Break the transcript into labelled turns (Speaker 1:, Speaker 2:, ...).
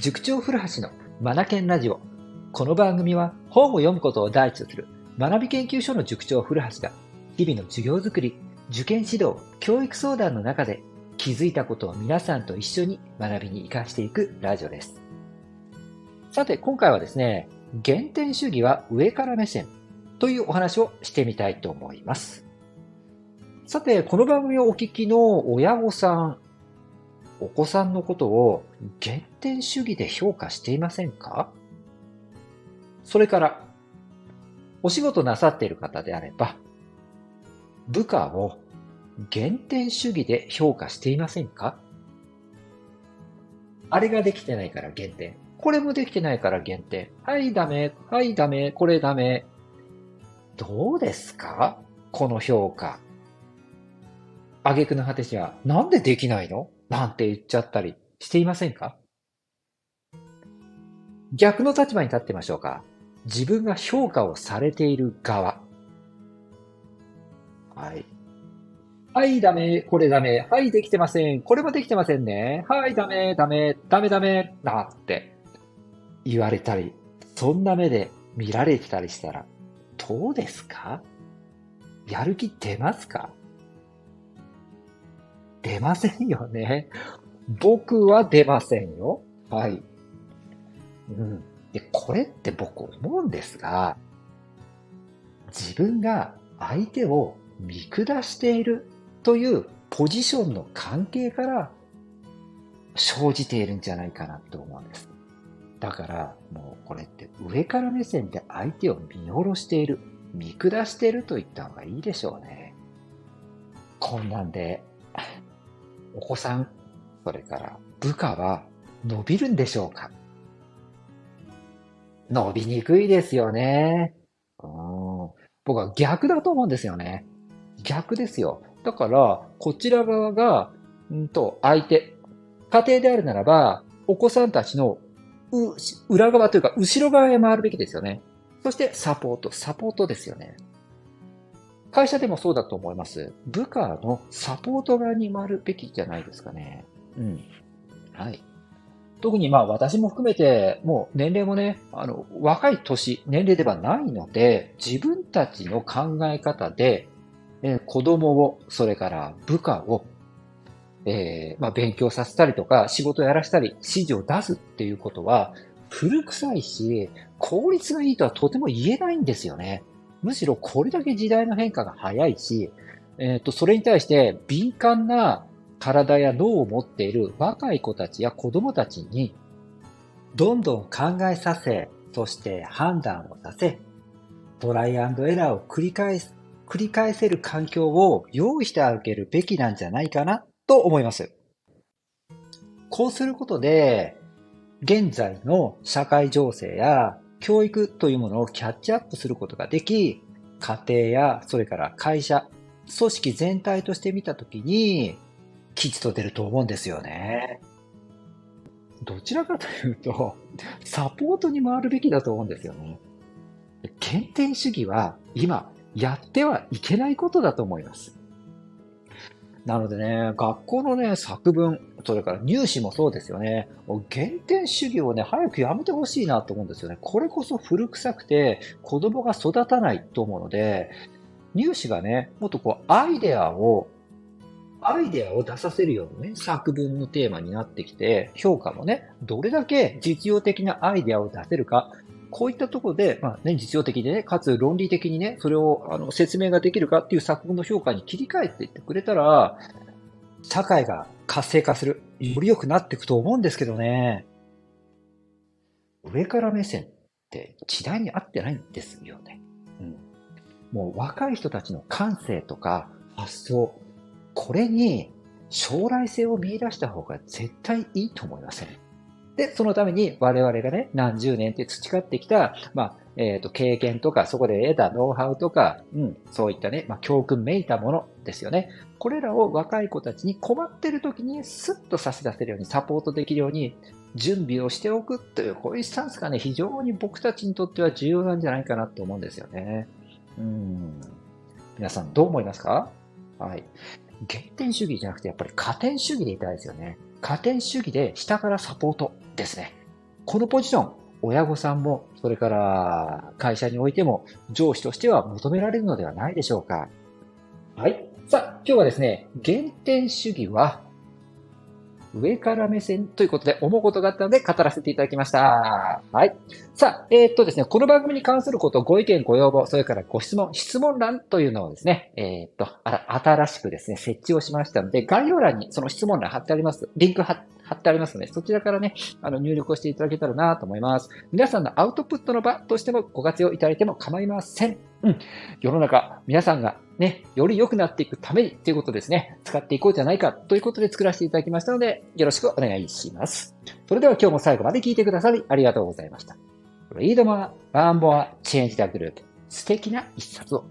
Speaker 1: 塾長古橋のマナケンラジオ。この番組は本を読むことを第一とする学び研究所の塾長古橋が日々の授業づくり、受験指導、教育相談の中で気づいたことを皆さんと一緒に学びに活かしていくラジオです。さて、今回はですね、原点主義は上から目線というお話をしてみたいと思います。さて、この番組をお聞きの親御さん、お子さんのことを原点主義で評価していませんか？それから、お仕事なさっている方であれば、部下を原点主義で評価していませんか？あれができてないから減点。これもできてないから減点。はい、ダメ。はい、ダメ。これダメ。どうですか？この評価。挙句の果てしは、なんでできないの？なんて言っちゃったりしていませんか？逆の立場に立ってみましょうか。自分が評価をされている側。はい。はい、ダメ。これダメ。はい、できてません。これもできてませんね。はい、ダメ、ダメ、ダメダメ。なって言われたり、そんな目で見られてたりしたら、どうですか？やる気出ますか？出ませんよね。僕は出ませんよ。はい。うん。で、これって僕思うんですが、自分が相手を見下しているというポジションの関係から生じているんじゃないかなと思うんです。だからもうこれって上から目線で相手を見下ろしている、見下していると言った方がいいでしょうね。こんなんでお子さん、それから部下は伸びるんでしょうか？伸びにくいですよね。うん、僕は逆だと思うんですよね。逆ですよ。だから、こちら側が、んと、相手、家庭であるならば、お子さんたちの裏側というか、後ろ側へ回るべきですよね。そして、サポート、サポートですよね。会社でもそうだと思います。部下のサポート側に回るべきじゃないですかね。うん。はい。特にまあ私も含めて、もう年齢もね、あの、若い年、年齢ではないので、自分たちの考え方で、えー、子供を、それから部下を、えー、まあ勉強させたりとか、仕事をやらせたり、指示を出すっていうことは、古臭いし、効率がいいとはとても言えないんですよね。むしろこれだけ時代の変化が早いし、えっ、ー、と、それに対して敏感な体や脳を持っている若い子たちや子供たちに、どんどん考えさせ、そして判断をさせ、トライアンドエラーを繰り返す、繰り返せる環境を用意してあげるべきなんじゃないかなと思います。こうすることで、現在の社会情勢や教育というものをキャッチアップすることができ、家庭やそれから会社、組織全体として見たときに、吉と出ると思うんですよね。どちらかというと、サポートに回るべきだと思うんですよね。検定主義は今やってはいけないことだと思います。なのでね、学校のね、作文、それから入試もそうですよね。原点主義をね、早くやめてほしいなと思うんですよね。これこそ古臭くて子供が育たないと思うので、入試がね、もっとこう、アイデアを、アイデアを出させるようなね、作文のテーマになってきて、評価もね、どれだけ実用的なアイデアを出せるか、こういったところで、まあね、実用的でね、かつ論理的にね、それをあの説明ができるかっていう作文の評価に切り替えていってくれたら、社会が活性化する、より良くなっていくと思うんですけどね。上から目線って時代に合ってないんですよね。うん。もう若い人たちの感性とか発想、これに将来性を見出した方が絶対いいと思いません、で、そのために我々がね、何十年って培ってきた、まあ、えっ、ー、と、経験とか、そこで得たノウハウとか、うん、そういったね、まあ、教訓めいたものですよね。これらを若い子たちに困ってる時にスッと差し出せるように、サポートできるように、準備をしておくという、こういうスタンスがね、非常に僕たちにとっては重要なんじゃないかなと思うんですよね。うん。皆さんどう思いますか？はい。原点主義じゃなくて、やっぱり加点主義でいたいですよね。加点主義で下からサポートですね。このポジション、親御さんも、それから会社においても上司としては求められるのではないでしょうか。はい。さあ、今日はですね、減点主義は上から目線ということで思うことがあったので語らせていただきました。はい。さあ、えー、っとですね、この番組に関すること、ご意見、ご要望、それからご質問、質問欄というのをですね、えー、っと、新しくですね、設置をしましたので、概要欄にその質問欄貼ってあります。リンク貼ってありますので、そちらからね、あの、入力をしていただけたらなと思います。皆さんのアウトプットの場としてもご活用いただいても構いません。うん。世の中、皆さんがね、より良くなっていくためにということですね、使っていこうじゃないかということで作らせていただきましたので、よろしくお願いします。それでは今日も最後まで聞いてくださりありがとうございました。 Read more, learn more, change the globe。素敵な一冊を。